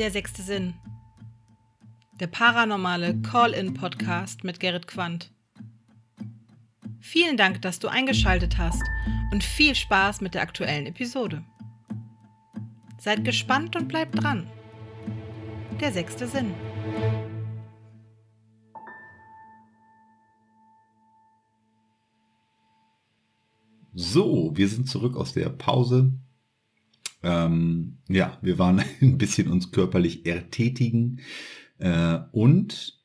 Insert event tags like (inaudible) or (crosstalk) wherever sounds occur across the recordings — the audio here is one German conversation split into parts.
Der sechste Sinn. Der paranormale Call-in-Podcast mit Gerrit Quandt. Vielen Dank, dass du eingeschaltet hast und viel Spaß mit der aktuellen Episode. Seid gespannt und bleibt dran. Der sechste Sinn. So, wir sind zurück aus der Pause. Ähm, ja, wir waren (laughs) ein bisschen uns körperlich ertätigen. Äh, und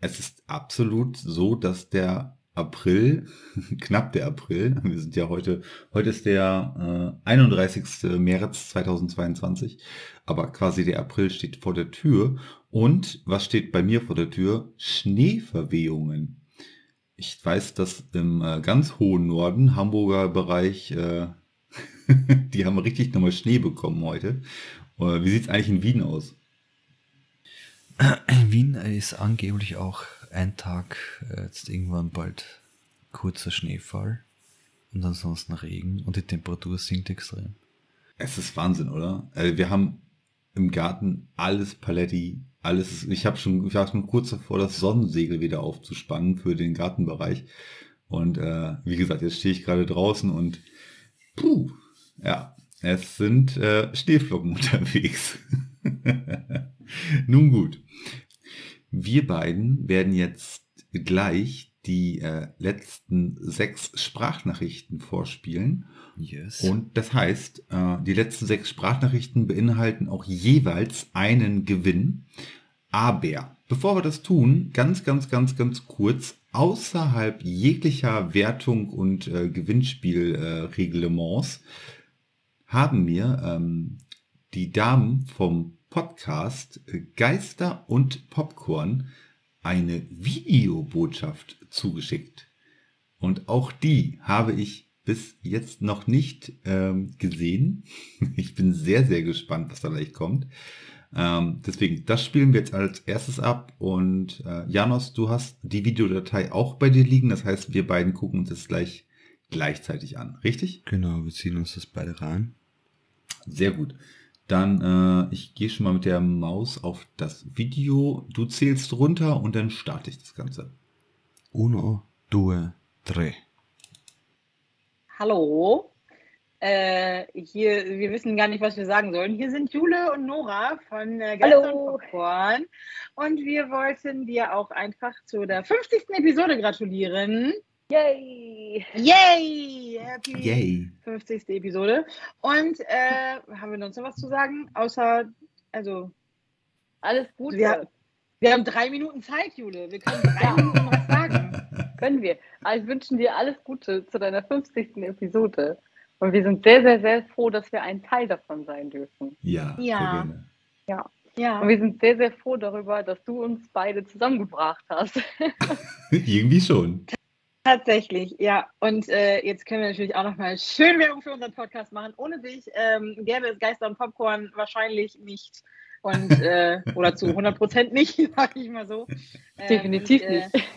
es ist absolut so, dass der April, (laughs) knapp der April, wir sind ja heute, heute ist der äh, 31. März 2022, aber quasi der April steht vor der Tür. Und was steht bei mir vor der Tür? Schneeverwehungen. Ich weiß, dass im äh, ganz hohen Norden, Hamburger Bereich, äh, (laughs) die haben richtig nochmal Schnee bekommen heute. Äh, wie sieht es eigentlich in Wien aus? In (clears throat) Wien ist angeblich auch ein Tag äh, jetzt irgendwann bald kurzer Schneefall und ansonsten Regen und die Temperatur sinkt extrem. Es ist Wahnsinn, oder? Also wir haben im Garten alles Paletti, alles. Ich habe schon, ich war schon kurz davor, das Sonnensegel wieder aufzuspannen für den Gartenbereich. Und äh, wie gesagt, jetzt stehe ich gerade draußen und puh, ja, es sind äh, Schneeflocken (laughs) unterwegs. Nun gut. Wir beiden werden jetzt gleich die äh, letzten sechs Sprachnachrichten vorspielen. Yes. Und das heißt, äh, die letzten sechs Sprachnachrichten beinhalten auch jeweils einen Gewinn. Aber bevor wir das tun, ganz, ganz, ganz, ganz kurz, außerhalb jeglicher Wertung und äh, Gewinnspielreglements haben mir ähm, die Damen vom Podcast äh, Geister und Popcorn eine Videobotschaft zugeschickt. Und auch die habe ich bis jetzt noch nicht ähm, gesehen. (laughs) Ich bin sehr, sehr gespannt, was da gleich kommt. Ähm, deswegen, das spielen wir jetzt als erstes ab. Und äh, Janos, du hast die Videodatei auch bei dir liegen. Das heißt, wir beiden gucken uns das gleich gleichzeitig an. Richtig? Genau, wir ziehen uns das beide rein. Sehr gut. Dann, äh, ich gehe schon mal mit der Maus auf das Video. Du zählst runter und dann starte ich das Ganze. Uno, due, tre. Hallo. Äh, hier, wir wissen gar nicht, was wir sagen sollen. Hier sind Jule und Nora von äh, Hallo. und Popcorn. Und wir wollten dir auch einfach zu der 50. Episode gratulieren. Yay! Yay! Happy Yay. 50. Episode. Und äh, haben wir noch was zu sagen? Außer, also, Alles Gute. wir, wir haben drei Minuten Zeit, Jule. Wir können drei Minuten was sagen. Können wir. Also, wir wünschen dir alles Gute zu deiner 50. Episode. Und wir sind sehr, sehr, sehr froh, dass wir ein Teil davon sein dürfen. Ja, Ja. sehr gerne. Ja. Und wir sind sehr, sehr froh darüber, dass du uns beide zusammengebracht hast. (laughs) Irgendwie schon. Tatsächlich, ja. Und äh, jetzt können wir natürlich auch nochmal schön Werbung für unseren Podcast machen. Ohne dich ähm, gäbe es Geister und Popcorn wahrscheinlich nicht. Und, äh, oder zu 100 Prozent nicht, (laughs) sag ich mal so. Ähm, Definitiv und, äh, nicht.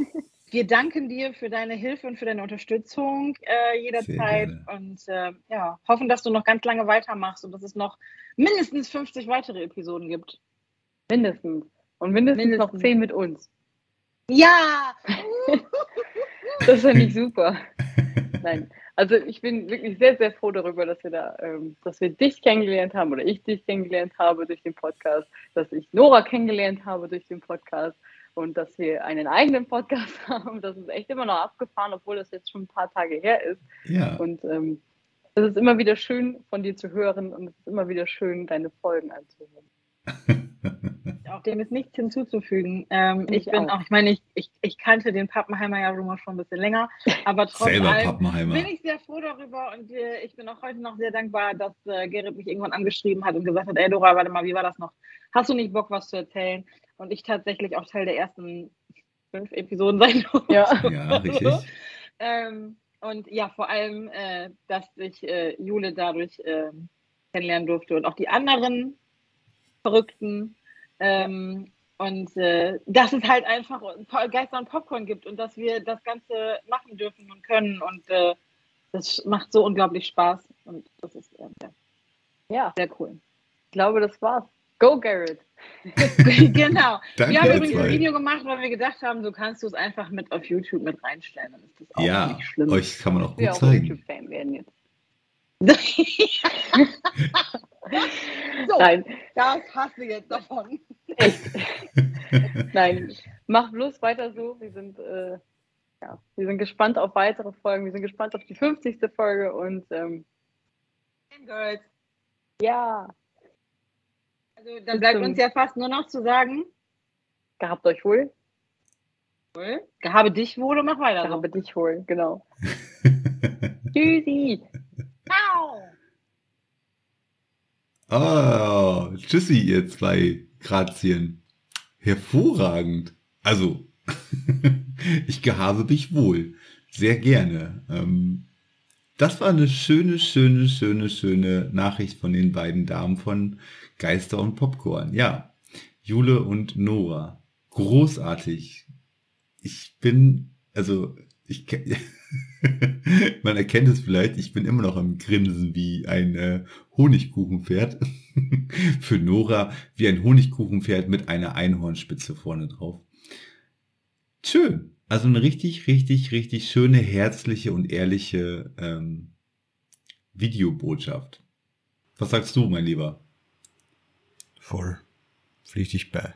Wir danken dir für deine Hilfe und für deine Unterstützung äh, jederzeit. Und äh, ja, hoffen, dass du noch ganz lange weitermachst und dass es noch mindestens 50 weitere Episoden gibt. Mindestens. Und mindestens, noch Mindestens. zehn mit uns. Ja! (laughs) Das finde ich super. Nein, also ich bin wirklich sehr, sehr froh darüber, dass wir da, ähm, dass wir dich kennengelernt haben oder ich dich kennengelernt habe durch den Podcast, dass ich Nora kennengelernt habe durch den Podcast und dass wir einen eigenen Podcast (laughs) haben. Das ist echt immer noch abgefahren, obwohl das jetzt schon ein paar Tage her ist. Ja. Und ähm, es ist immer wieder schön von dir zu hören und es ist immer wieder schön, deine Folgen anzuhören. (laughs) Auch dem ist nichts hinzuzufügen. Ähm, ich Ich bin auch. auch, ich meine, ich, ich, ich kannte den Pappenheimer ja immer schon ein bisschen länger, aber trotz Selber allem Pappenheimer. bin ich sehr froh darüber und äh, ich bin auch heute noch sehr dankbar, dass äh, Gerrit mich irgendwann angeschrieben hat und gesagt hat, ey Dora, warte mal, wie war das noch? Hast du nicht Bock, was zu erzählen? Und ich tatsächlich auch Teil der ersten fünf Episoden sein (laughs) durfte. Ja. Ja, richtig. Ähm, und ja, vor allem, äh, dass ich äh, Jule dadurch ähm, kennenlernen durfte und auch die anderen Verrückten. Ähm, und äh, dass es halt einfach Geister und Popcorn gibt und dass wir das Ganze machen dürfen und können. Und äh, das macht so unglaublich Spaß. Und das ist äh, ja, Ja, sehr cool. ich glaube, das war's. Go, Garrett. (laughs) genau. (laughs) Danke, wir haben übrigens ein Video gemacht, weil wir gedacht haben, so kannst du es einfach mit auf YouTube mit reinstellen. Dann ist das auch Ja, nicht schlimm. euch kann man auch Wir gut auch zeigen. YouTube-Fan werden jetzt. (laughs) so, Nein, das hast du jetzt davon. (laughs) nein. Mach bloß weiter so. Wir sind, äh, ja, wir sind gespannt auf weitere Folgen. Wir sind gespannt auf die 50. Folge und ähm, Girls. ja, Also, dann bleibt uns ja fast nur noch zu sagen, gehabt euch wohl. wohl, gehabe dich wohl und mach weiter. so. Gehabe dich wohl, genau. (laughs) Tschüssi. Ciao. Oh, tschüssi, ihr zwei Grazien. Hervorragend. Also, (laughs) ich gehabe mich wohl. Sehr gerne. Ähm, das war eine schöne, schöne, schöne, schöne Nachricht von den beiden Damen von Geister und Popcorn. Ja, Jule und Nora. Großartig. Ich bin, also, ich, (laughs) (laughs) man erkennt es vielleicht, ich bin immer noch am Grinsen wie ein äh, Honigkuchenpferd. (laughs) Für Nora wie ein Honigkuchenpferd mit einer Einhornspitze vorne drauf. Schön. Also eine richtig, richtig, richtig schöne, herzliche und ehrliche ähm, Videobotschaft. Was sagst du, mein Lieber? Voll. Pflichte ich bei.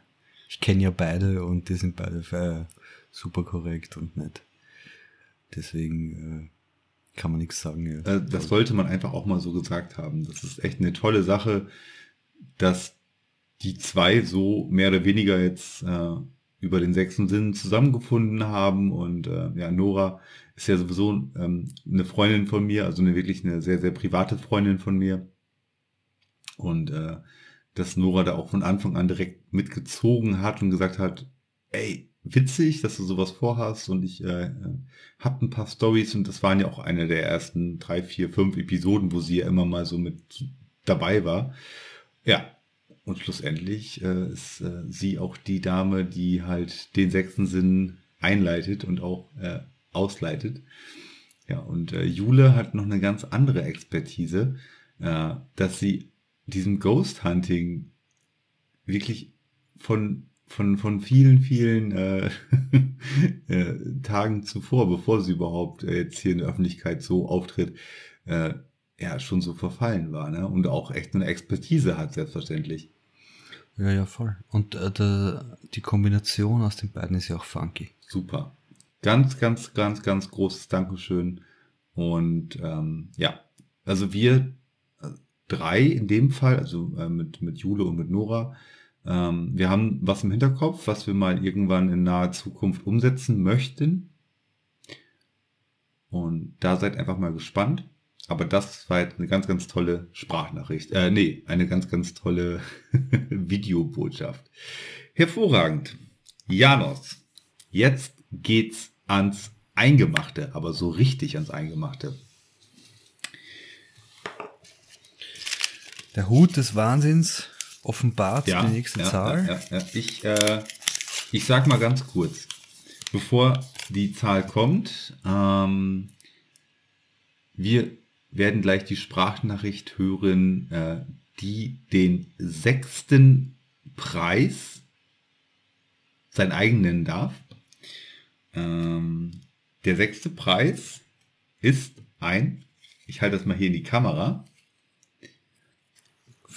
Ich kenne ja beide und die sind beide äh, super korrekt und nett. Deswegen äh, kann man nichts sagen. Ja. Äh, das sollte man einfach auch mal so gesagt haben. Das ist echt eine tolle Sache, dass die zwei so mehr oder weniger jetzt äh, über den sechsten Sinn zusammengefunden haben. Und äh, ja, Nora ist ja sowieso ähm, eine Freundin von mir, also eine wirklich eine sehr, sehr private Freundin von mir. Und äh, dass Nora da auch von Anfang an direkt mitgezogen hat und gesagt hat, ey, witzig, dass du sowas vorhast und ich äh, äh, hab ein paar Stories und das waren ja auch eine der ersten drei, vier, fünf Episoden, wo sie ja immer mal so mit dabei war. Ja, und schlussendlich äh, ist äh, sie auch die Dame, die halt den sechsten Sinn einleitet und auch äh, ausleitet. Ja, und äh, Jule hat noch eine ganz andere Expertise, äh, dass sie diesem Ghost Hunting wirklich von von, von vielen, vielen äh, (laughs) äh, Tagen zuvor, bevor sie überhaupt äh, jetzt hier in der Öffentlichkeit so auftritt, äh, ja, schon so verfallen war, ne? Und auch echt eine Expertise hat, selbstverständlich. Ja, ja, voll. Und äh, der, die Kombination aus den beiden ist ja auch funky. Super. Ganz, ganz, ganz, ganz großes Dankeschön. Und ähm, ja, also wir äh, drei in dem Fall, also äh, mit, mit Jule und mit Nora, ähm, wir haben was im Hinterkopf, was wir mal irgendwann in naher Zukunft umsetzen möchten. Und da seid einfach mal gespannt. Aber das war jetzt eine ganz, ganz tolle Sprachnachricht. Äh, nee, eine ganz, ganz tolle (laughs) Videobotschaft. Hervorragend. Janos, jetzt geht's ans Eingemachte, aber so richtig ans Eingemachte. Der Hut des Wahnsinns offenbart die nächste ja, Zahl. Ja, ja, ja. Ich, äh, ich sag mal ganz kurz, bevor die Zahl kommt, ähm, wir werden gleich die Sprachnachricht hören, äh, die den sechsten Preis sein eigen nennen darf. Ähm, der sechste Preis ist ein, ich halte das mal hier in die Kamera,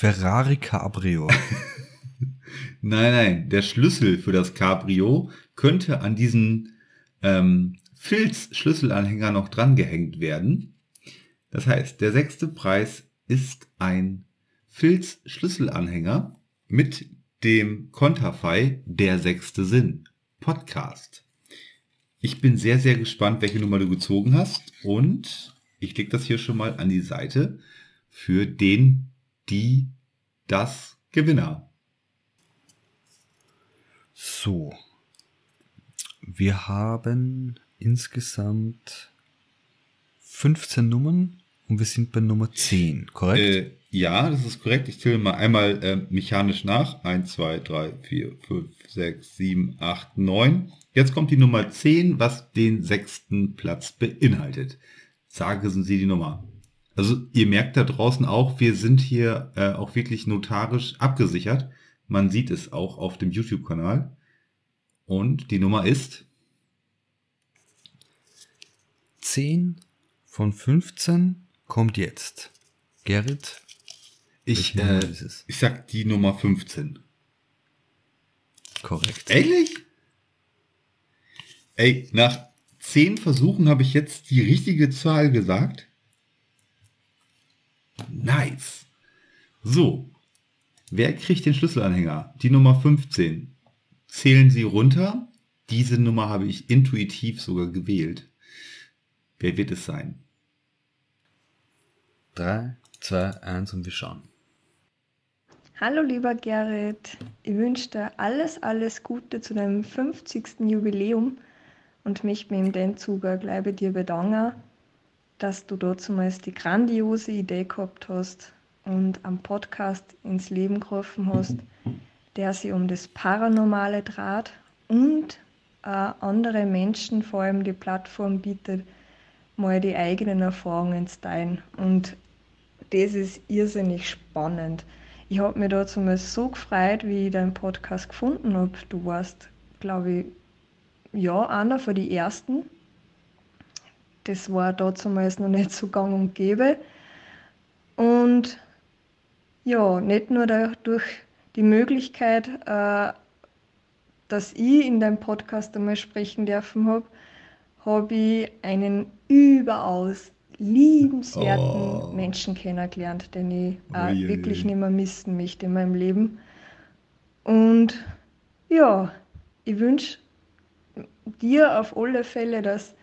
Ferrari Cabrio. (laughs) Nein, nein, der Schlüssel für das Cabrio könnte an diesen ähm, Filz-Schlüsselanhänger noch drangehängt werden. Das heißt, der sechste Preis ist ein Filz-Schlüsselanhänger mit dem Konterfei Der sechste Sinn Podcast. Ich bin sehr, sehr gespannt, welche Nummer du gezogen hast und ich leg das hier schon mal an die Seite für den, die, das Gewinner. So. Wir haben insgesamt 15 Nummern und wir sind bei Nummer 10, korrekt? Äh, ja, das ist korrekt. Ich zähle mal einmal äh, mechanisch nach. 1, 2, 3, 4, 5, 6, 7, 8, 9. Jetzt kommt die Nummer 10, was den sechsten Platz beinhaltet. Sagen Sie die Nummer. Also ihr merkt da draußen auch, wir sind hier äh, auch wirklich notarisch abgesichert. Man sieht es auch auf dem YouTube-Kanal. Und die Nummer ist 10 von 15 kommt jetzt. Gerrit, ich, äh, ich sag die Nummer 15. Korrekt. Ehrlich? Ey, nach zehn Versuchen habe ich jetzt die richtige Zahl gesagt. Nice. So. Wer kriegt den Schlüsselanhänger? Die Nummer 15. Zählen Sie runter. Diese Nummer habe ich intuitiv sogar gewählt. Wer wird es sein? 3, 2, 1 und wir schauen. Hallo lieber Gerrit, ich wünsche dir alles, alles Gute zu deinem 50. Jubiläum und möchte mich in dem Zuge gleich bei dir bedanken, dass du damals die grandiose Idee gehabt hast und am Podcast ins Leben gerufen hast, der sich um das Paranormale draht und auch andere Menschen vor allem die Plattform bietet, mal die eigenen Erfahrungen zu teilen. Und das ist irrsinnig spannend. Ich habe mich dazu mal so gefreut, wie ich deinen Podcast gefunden habe. Du warst, glaube ich, ja, einer von den ersten. Das war damals noch nicht so gang und gäbe. Und ja, nicht nur durch die Möglichkeit, äh, dass ich in deinem Podcast einmal sprechen dürfen habe, habe ich einen überaus liebenswerten Oh. Menschen kennengelernt, den ich Uiuiui. wirklich nicht mehr missen möchte in meinem Leben. Und ja, ich wünsche dir auf alle Fälle, dass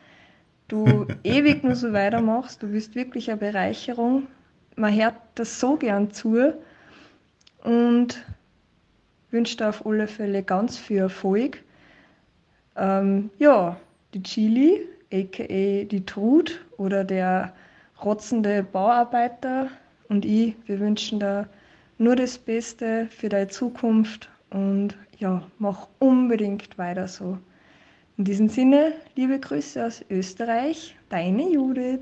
du ewig nur so weitermachst. Du bist wirklich eine Bereicherung. Man hört das so gern zu und wünsche dir auf alle Fälle ganz viel Erfolg. Ähm, ja, die Chili, aka die Trud oder der rotzende Bauarbeiter und ich, wir wünschen dir nur das Beste für deine Zukunft und ja, mach unbedingt weiter so. In diesem Sinne, liebe Grüße aus Österreich, deine Judith.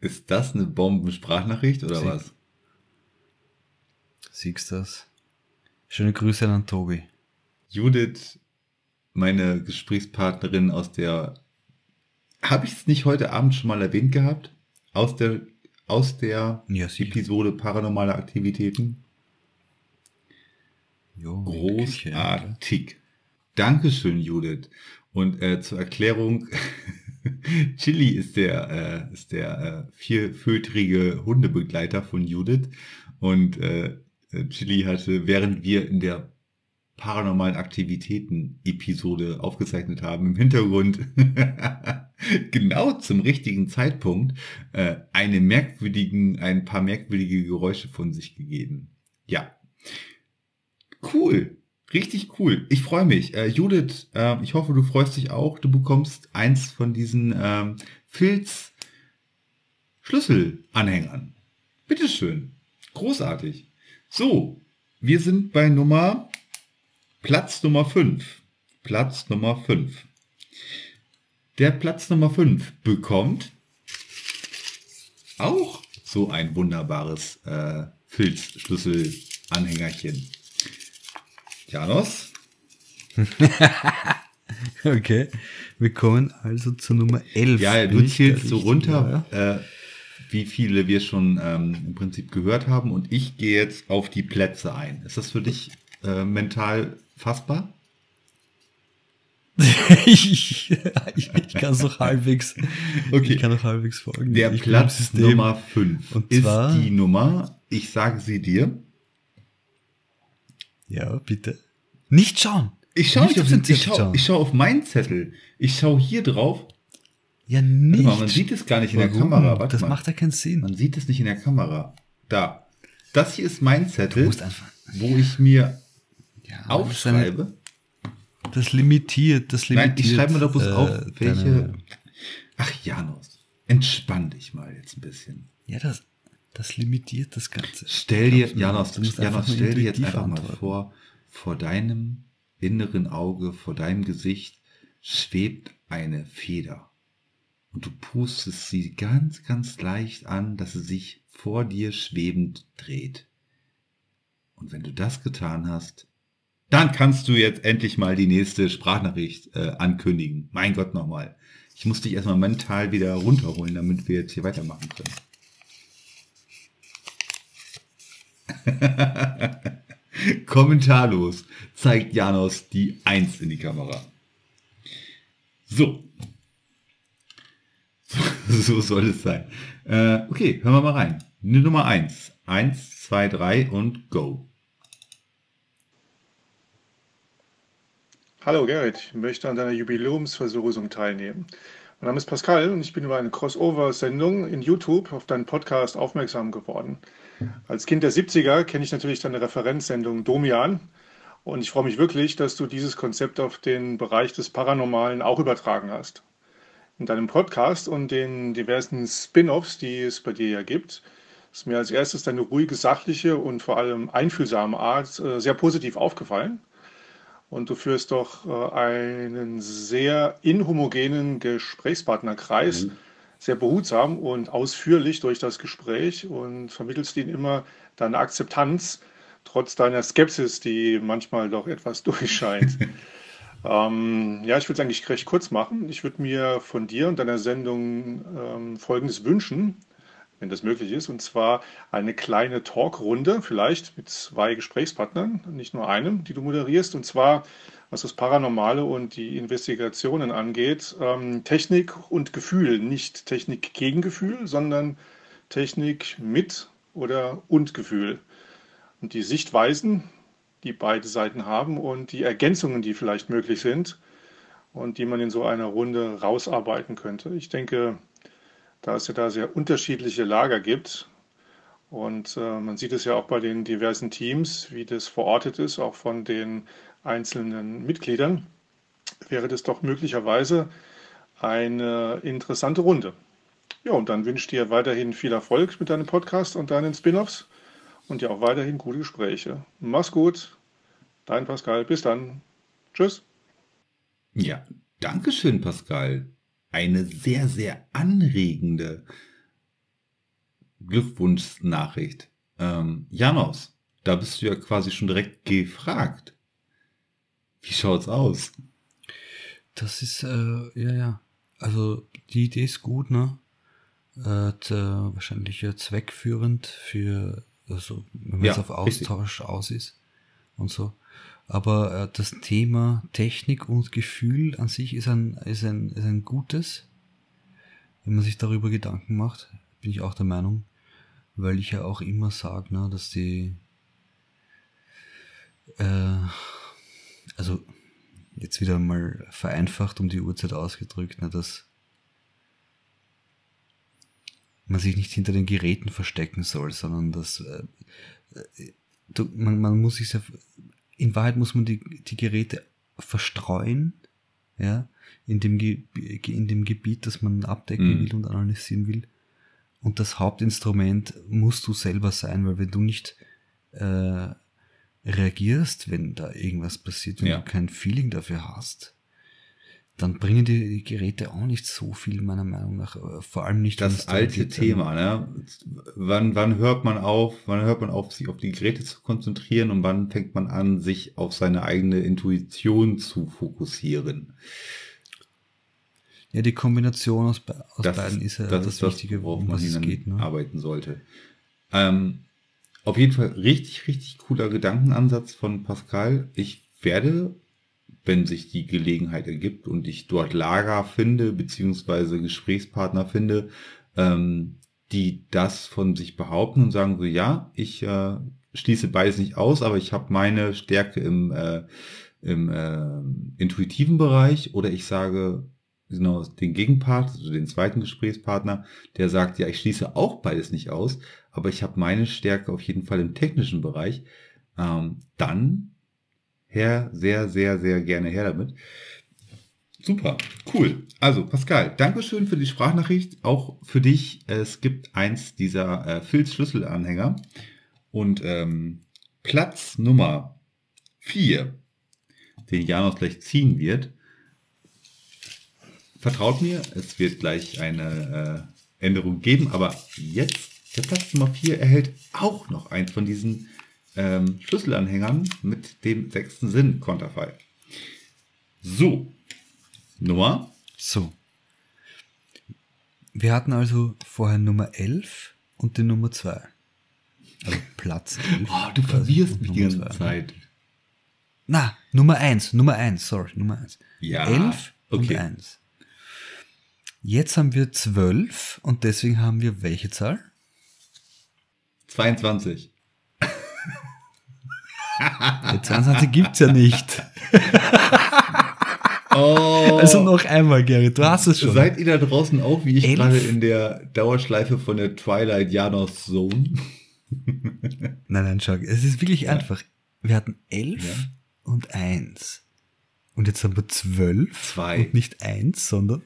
Ist das eine Bombensprachnachricht oder Sie- was? Siehst du das? Schöne Grüße an Tobi. Judith, meine Gesprächspartnerin aus der, habe ich es nicht heute Abend schon mal erwähnt gehabt? Aus der, aus der Ja. Episode Paranormale Aktivitäten? Jo. Großartig. Dankeschön, Judith. Und äh, zur Erklärung, (laughs) Chili ist der, äh, ist der äh, vierfüßige Hundebegleiter von Judith. Und äh, Chili hatte, während wir in der paranormalen Aktivitäten-Episode aufgezeichnet haben, im Hintergrund (laughs) genau zum richtigen Zeitpunkt äh, eine merkwürdigen, ein paar merkwürdige Geräusche von sich gegeben. Ja. Cool. Richtig cool. Ich freue mich. Äh, Judith, äh, ich hoffe, du freust dich auch. Du bekommst eins von diesen ähm, Filz-Schlüsselanhängern. Bitteschön. Großartig. So, wir sind bei Nummer Platz Nummer 5. Platz Nummer 5. Der Platz Nummer 5 bekommt auch so ein wunderbares äh, Filzschlüsselanhängerchen. Janos, (laughs) Okay, wir kommen also zur Nummer 11. ja, du zählst so runter, ja? äh, wie viele wir schon ähm, im Prinzip gehört haben und ich gehe jetzt auf die Plätze ein. Ist das für dich äh, mental fassbar? ich, (laughs) ich, ich kann es noch halbwegs, Okay. ich kann noch halbwegs folgen. Der ich Platz. Nummer 5 Und ist die Nummer, ich sage sie dir. Ja, bitte. Nicht schauen. Ich schaue Nicht auf, den, ich Zettel schau, schauen. ich schau auf meinen Zettel. Ich schaue hier drauf. Ja, nicht. mal, man sieht es gar nicht in der Warum? Kamera. Warte das mal. macht ja keinen Sinn. Man sieht es nicht in der Kamera. Da. Das hier ist mein Zettel, wo ich mir Ja, das aufschreibe. Das limitiert, das Nein, limitiert. ich schreibe mir doch bloß äh, auf, welche. deine- Ach, Janus, entspann dich mal jetzt ein bisschen. Ja, das, das limitiert das Ganze. Stell dir, Janos, Janos, stell dir jetzt einfach mal vor, vor deinem inneren Auge, vor deinem Gesicht schwebt eine Feder. und du pustest sie ganz, ganz leicht an, dass sie sich vor dir schwebend dreht. Und wenn du das getan hast, dann kannst du jetzt endlich mal die nächste Sprachnachricht äh, ankündigen. Mein Gott nochmal. Ich muss dich erstmal mental wieder runterholen, damit wir jetzt hier weitermachen können. (laughs) Kommentarlos zeigt Janos die Eins in die Kamera. So. So, (laughs) so soll es sein. Äh, okay, hören wir mal rein. Nummer eins. Eins, zwei, drei und go. Hallo Gerrit, ich möchte an deiner Jubiläumsverlosung teilnehmen. Mein Name ist Pascal und ich bin über eine Crossover-Sendung in YouTube auf deinen Podcast aufmerksam geworden. Als Kind der 70er kenne ich natürlich deine Referenzsendung Domian und ich freue mich wirklich, dass du dieses Konzept auf den Bereich des Paranormalen auch übertragen hast. In deinem Podcast und den diversen Spin-offs, die es bei dir ja gibt, ist mir als erstes deine ruhige, sachliche und vor allem einfühlsame Art äh, sehr positiv aufgefallen. Und du führst doch äh, einen sehr inhomogenen Gesprächspartnerkreis, mhm. Sehr behutsam und ausführlich durch das Gespräch und vermittelst ihnen immer deine Akzeptanz, trotz deiner Skepsis, die manchmal doch etwas (laughs) durchscheint. ähm, ja, ich würde es eigentlich recht kurz machen. Ich würde mir von dir und deiner Sendung ähm, Folgendes wünschen, wenn das möglich ist, und zwar eine kleine Talkrunde, vielleicht mit zwei Gesprächspartnern, nicht nur einem, die du moderierst, und zwar was das Paranormale und die Investigationen angeht, ähm, Technik und Gefühl, nicht Technik gegen Gefühl, sondern Technik mit oder und Gefühl und die Sichtweisen, die beide Seiten haben und die Ergänzungen, die vielleicht möglich sind und die man in so einer Runde rausarbeiten könnte. Ich denke, da es ja da sehr unterschiedliche Lager gibt und äh, man sieht es ja auch bei den diversen Teams, wie das verortet ist, auch von den einzelnen Mitgliedern, wäre das doch möglicherweise eine interessante Runde. Ja, und dann wünsche ich dir weiterhin viel Erfolg mit deinem Podcast und deinen Spin-offs und dir auch weiterhin gute Gespräche. Mach's gut. Dein Pascal. Bis dann. Tschüss. Ja, danke schön, Pascal. Eine sehr, sehr anregende Glückwunschnachricht. Ähm, Janos, da bist du ja quasi schon direkt gefragt. Wie schaut's aus? Das ist, äh, ja, ja. Also die Idee ist gut, ne? Äh, wahrscheinlich ja zweckführend für also wenn man ja, jetzt auf Austausch richtig. aus ist und so. Aber äh, das Thema Technik und Gefühl an sich ist ein, ist, ein, ist ein gutes. Wenn man sich darüber Gedanken macht, bin ich auch der Meinung, weil ich ja auch immer sage, ne, dass die, äh, also jetzt wieder mal vereinfacht um die Uhrzeit ausgedrückt, ne, dass man sich nicht hinter den Geräten verstecken soll, sondern dass äh, du, man, man muss sich ja, in Wahrheit muss man die, die Geräte verstreuen, ja, in dem, in dem Gebiet, das man abdecken mhm. will und analysieren will. Und das Hauptinstrument musst du selber sein, weil wenn du nicht äh, reagierst, wenn da irgendwas passiert, wenn ja. du kein Feeling dafür hast, dann bringen die Geräte auch nicht so viel, meiner Meinung nach. Vor allem nicht das alte Thema. Ne? Wann, wann hört man auf? Wann hört man auf, sich auf die Geräte zu konzentrieren und wann fängt man an, sich auf seine eigene Intuition zu fokussieren? Ja, die Kombination aus, aus das, beiden ist ja das, das, Wichtige, worauf man es geht, ne? arbeiten sollte. Ähm, auf jeden Fall richtig, richtig cooler Gedankenansatz von Pascal. Ich werde wenn sich die Gelegenheit ergibt und ich dort Lager finde, beziehungsweise Gesprächspartner finde, ähm, die das von sich behaupten und sagen so, ja, ich äh, schließe beides nicht aus, aber ich habe meine Stärke im, äh, im äh, intuitiven Bereich oder ich sage genau den Gegenpart, also den zweiten Gesprächspartner, der sagt, ja, ich schließe auch beides nicht aus, aber ich habe meine Stärke auf jeden Fall im technischen Bereich, ähm, dann her, sehr, sehr, sehr gerne her damit. Super, cool. Also Pascal, Dankeschön für die Sprachnachricht. Auch für dich. Es gibt eins dieser äh, Filz-Schlüsselanhänger. Und ähm, Platz Nummer vier, den Janos gleich ziehen wird, vertraut mir, es wird gleich eine äh, Änderung geben, aber jetzt, der Platz Nummer 4 erhält auch noch eins von diesen ähm, Schlüsselanhängern mit dem sechsten Sinn Konterfei. So, Nummer. So. Wir hatten also vorher Nummer 11 und die Nummer 2. Also Platz 11. Oh, (laughs) du verwirrst mich die ganze. Zeit. Na, Nummer 1, Nummer 1, sorry, Nummer 1. Ja, 11 okay. und 1. Jetzt haben wir 12 und deswegen haben wir welche Zahl? 22. Die 22 gibt es ja nicht. Oh. Also noch einmal, Gary, du hast es schon. Seid ihr da draußen auch, wie ich Elf? gerade in der Dauerschleife von der Twilight Janos Zone? Nein, nein, schau, es ist wirklich Ja. einfach. Wir hatten 11 Ja. und 1. Und jetzt haben wir 12 Zwei. und nicht 1, sondern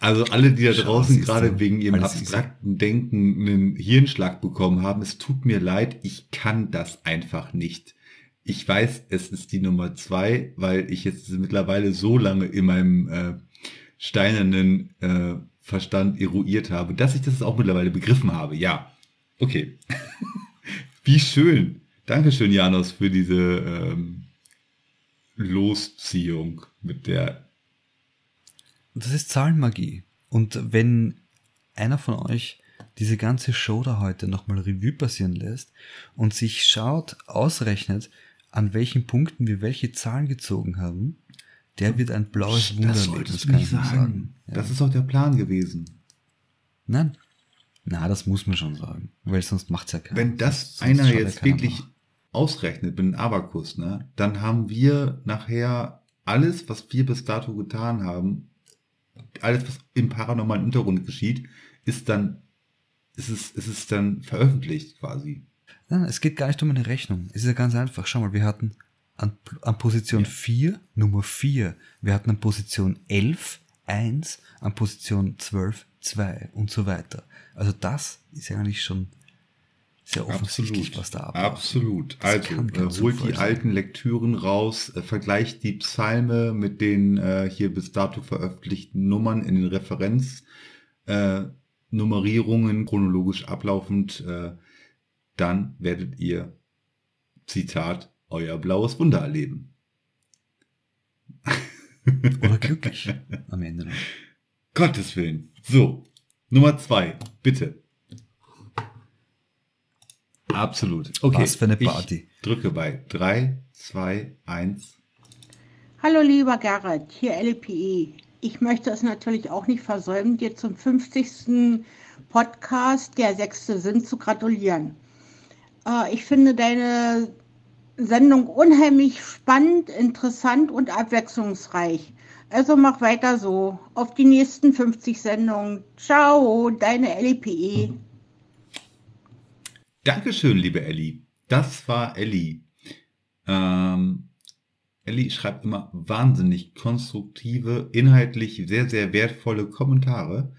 Also alle, die da Schau, draußen siehst gerade wegen ihrem abstrakten Denken einen Hirnschlag bekommen haben, es tut mir leid, ich kann das einfach nicht. Ich weiß, es ist die Nummer zwei, weil ich jetzt mittlerweile so lange in meinem äh, steinernen äh, Verstand eruiert habe, dass ich das auch mittlerweile begriffen habe. Ja, okay. (laughs) Wie schön. Dankeschön, Janos, für diese ähm, Losziehung mit der das ist Zahlenmagie. Und wenn einer von euch diese ganze Show da heute nochmal Revue passieren lässt und sich schaut, ausrechnet, an welchen Punkten wir welche Zahlen gezogen haben, der wird ein blaues Wunder das erleben. Das kann ich sagen. sagen. Ja. Das ist auch der Plan gewesen. Nein. Na, das muss man schon sagen. Weil sonst macht's ja keiner. Wenn das Sonst einer jetzt wirklich nach. ausrechnet mit einem Abakus, ne, dann haben wir nachher alles, was wir bis dato getan haben, alles, was im paranormalen Untergrund geschieht, ist dann, ist es, ist es dann veröffentlicht quasi. Nein, es geht gar nicht um eine Rechnung. Es ist ja ganz einfach. Schau mal, wir hatten an, an Position Ja. 4 Nummer 4. Wir hatten an Position 11 1, an Position 12 2 und so weiter. Also das ist ja eigentlich schon sehr offensichtlich, was da abläuft. Absolut. Das also, kann äh, holt die sein. alten Lektüren raus, äh, vergleicht die Psalme mit den äh, hier bis dato veröffentlichten Nummern in den Referenz, äh, Nummerierungen chronologisch ablaufend, äh, dann werdet ihr, Zitat, euer blaues Wunder erleben. (laughs) Oder glücklich am Ende noch. Gottes Willen. So, Nummer zwei, bitte. Absolut. Okay. Was für eine Party. Ich drücke bei 3, 2, 1. Hallo lieber Gerrit, hier LPE. Ich möchte es natürlich auch nicht versäumen, dir zum 50. Podcast Der sechste Sinn zu gratulieren. Äh, ich finde deine Sendung unheimlich spannend, interessant und abwechslungsreich. Also mach weiter so. Auf die nächsten 50 Sendungen. Ciao, deine LPE. (laughs) Dankeschön, liebe Elli. Das war Elli. Ähm, Elli schreibt immer wahnsinnig konstruktive, inhaltlich sehr, sehr wertvolle Kommentare.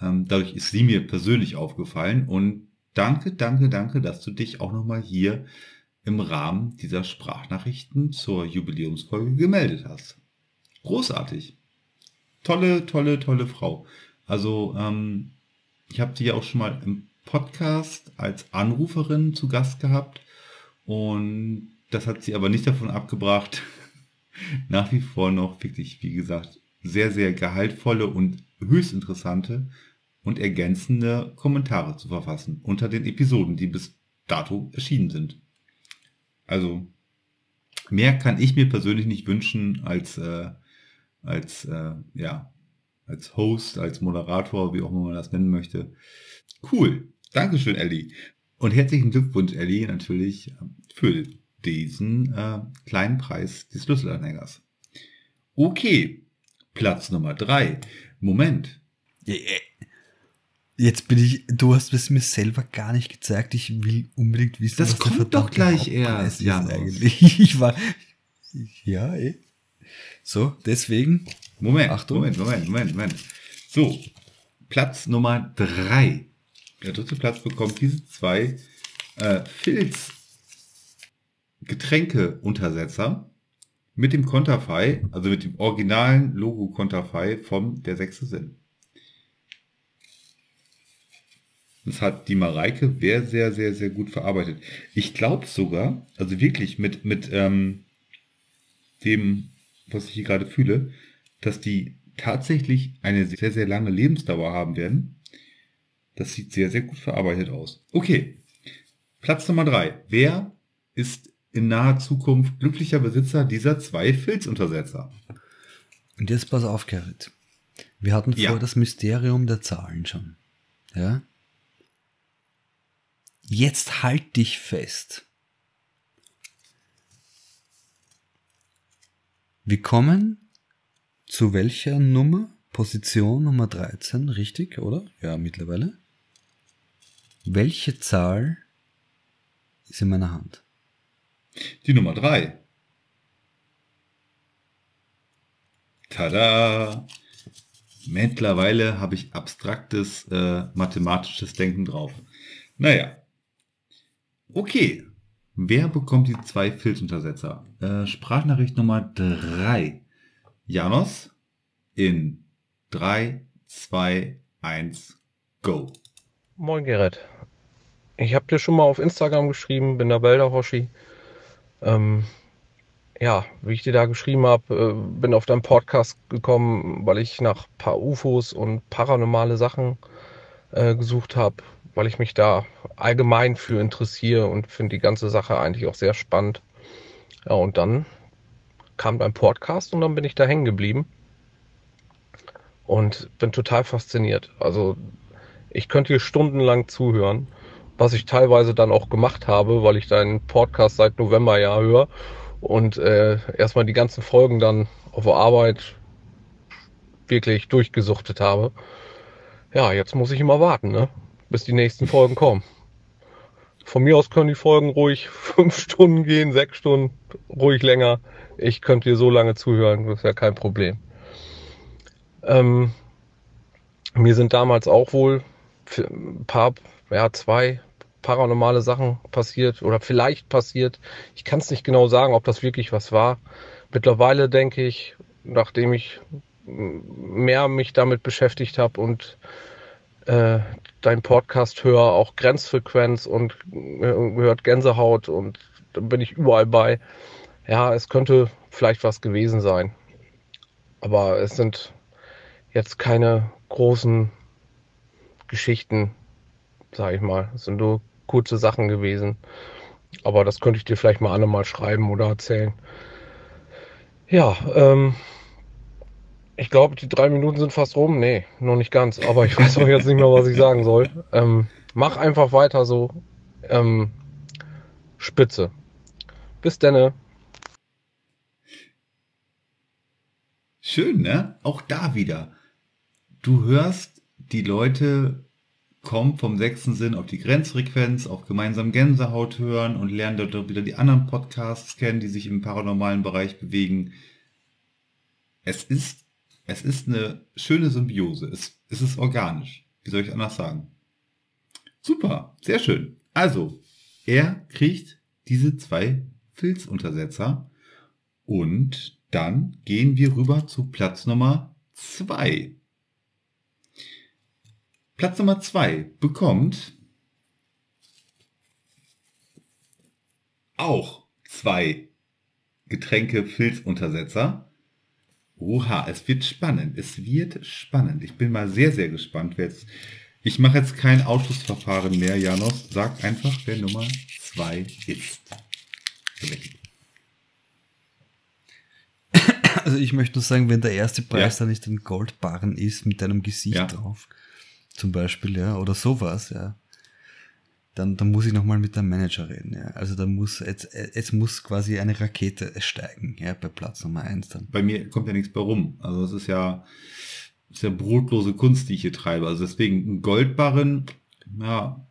Ähm, dadurch ist sie mir persönlich aufgefallen und danke, danke, danke, dass du dich auch nochmal hier im Rahmen dieser Sprachnachrichten zur Jubiläumsfolge gemeldet hast. Großartig. Tolle, tolle, tolle Frau. Also, ähm, ich habe sie ja auch schon mal im Podcast als Anruferin zu Gast gehabt und das hat sie aber nicht davon abgebracht, (laughs) nach wie vor noch wirklich, wie gesagt, sehr, sehr gehaltvolle und höchst interessante und ergänzende Kommentare zu verfassen unter den Episoden, die bis dato erschienen sind. Also mehr kann ich mir persönlich nicht wünschen als äh, als äh, ja als Host, als Moderator, wie auch immer man das nennen möchte. Cool. Dankeschön, Ellie. Und herzlichen Glückwunsch, Ellie, natürlich äh, für diesen äh, kleinen Preis des Schlüsselanhängers. Okay, Platz Nummer drei. Moment. Ja, ja. Jetzt bin ich, du hast es mir selber gar nicht gezeigt. Ich will unbedingt wissen, Das was der kommt verdammte doch gleich erst, Janos. eigentlich. (laughs) Ich war, ja, eh. So, deswegen, Moment, Achtung. Moment, Moment, Moment, Moment. So, Platz Nummer drei. Der dritte Platz bekommt diese zwei äh, Filz Getränkeuntersetzer mit dem Konterfei, also mit dem originalen Logo Konterfei vom Der sechste Sinn. Das hat die Mareike sehr, sehr, sehr, sehr gut verarbeitet. Ich glaube sogar, also wirklich mit, mit ähm, dem, was ich hier gerade fühle, dass die tatsächlich eine sehr, sehr lange Lebensdauer haben werden. Das sieht sehr, sehr gut verarbeitet aus. Okay, Platz Nummer drei. Wer ist in naher Zukunft glücklicher Besitzer dieser zwei Filzuntersetzer? Und jetzt pass auf, Gerrit. Wir hatten Ja. vor das Mysterium der Zahlen schon. Ja? Jetzt halt dich fest. Wir kommen zu welcher Nummer? Position Nummer 13, richtig, oder? Ja, mittlerweile. Welche Zahl ist in meiner Hand? Die Nummer drei. Tada! Mittlerweile habe ich abstraktes äh, mathematisches Denken drauf. Naja. Okay. Wer bekommt die zwei Filzuntersetzer? Äh, Sprachnachricht Nummer drei. Janos in drei, zwei, eins, go. Moin Gerrit. Ich habe dir schon mal auf Instagram geschrieben, bin der Belder Hoshi. Ähm, ja, wie ich dir da geschrieben habe, äh, bin auf deinen Podcast gekommen, weil ich nach paar UFOs und paranormale Sachen äh, gesucht habe, weil ich mich da allgemein für interessiere und finde die ganze Sache eigentlich auch sehr spannend. Ja, und dann kam dein Podcast und dann bin ich da hängen geblieben und bin total fasziniert. Also ich könnte hier stundenlang zuhören, was ich teilweise dann auch gemacht habe, weil ich deinen Podcast seit November ja höre und äh, erstmal die ganzen Folgen dann auf Arbeit wirklich durchgesuchtet habe. Ja, jetzt muss ich immer warten, ne? bis die nächsten Folgen kommen. Von mir aus können die Folgen ruhig (laughs) fünf Stunden gehen, sechs Stunden, ruhig länger. Ich könnte dir so lange zuhören, das ist ja kein Problem. Ähm, mir sind damals auch wohl ein paar, ja, zwei paranormale Sachen passiert oder vielleicht passiert. Ich kann es nicht genau sagen, ob das wirklich was war. Mittlerweile denke ich, nachdem ich mehr mich damit beschäftigt habe und äh, dein Podcast höre, auch Grenzfrequenz und äh, hört Gänsehaut und dann bin ich überall bei. Ja, es könnte vielleicht was gewesen sein. Aber es sind jetzt keine großen Geschichten, sage ich mal. Es sind nur kurze Sachen gewesen. Aber das könnte ich dir vielleicht mal mal schreiben oder erzählen. Ja, ähm, ich glaube, die drei Minuten sind fast rum. Nee, noch nicht ganz. Aber ich (laughs) weiß auch jetzt nicht mehr, was ich sagen soll. Ähm, mach einfach weiter so. Ähm, spitze. Bis denne. Schön, ne? Auch da wieder. Du hörst, die Leute kommen vom sechsten Sinn auf die Grenzfrequenz, auf gemeinsam Gänsehaut hören und lernen dort wieder die anderen Podcasts kennen, die sich im paranormalen Bereich bewegen. Es ist, es ist eine schöne Symbiose. Es, es ist organisch. Wie soll ich anders sagen? Super, sehr schön. Also, er kriegt diese zwei Filzuntersetzer und dann gehen wir rüber zu Platz Nummer zwei. Platz Nummer zwei bekommt auch zwei Getränke Filzuntersetzer. Oha, es wird spannend. Es wird spannend. Ich bin mal sehr, sehr gespannt. Wer jetzt, ich mache jetzt kein Ausschlussverfahren mehr, Janos. Sag einfach, wer Nummer zwei ist. Also ich möchte nur sagen, wenn der erste Preis Ja. dann nicht ein Goldbarren ist mit deinem Gesicht Ja. drauf, zum Beispiel, ja, oder sowas, ja, dann, dann muss ich nochmal mit dem Manager reden, ja. Also da muss, jetzt, jetzt muss quasi eine Rakete steigen, ja, bei Platz Nummer eins dann. Bei mir kommt ja nichts bei rum. Also es ist ja, ist ja brotlose Kunst, die ich hier treibe. Also deswegen ein Goldbarren, ja,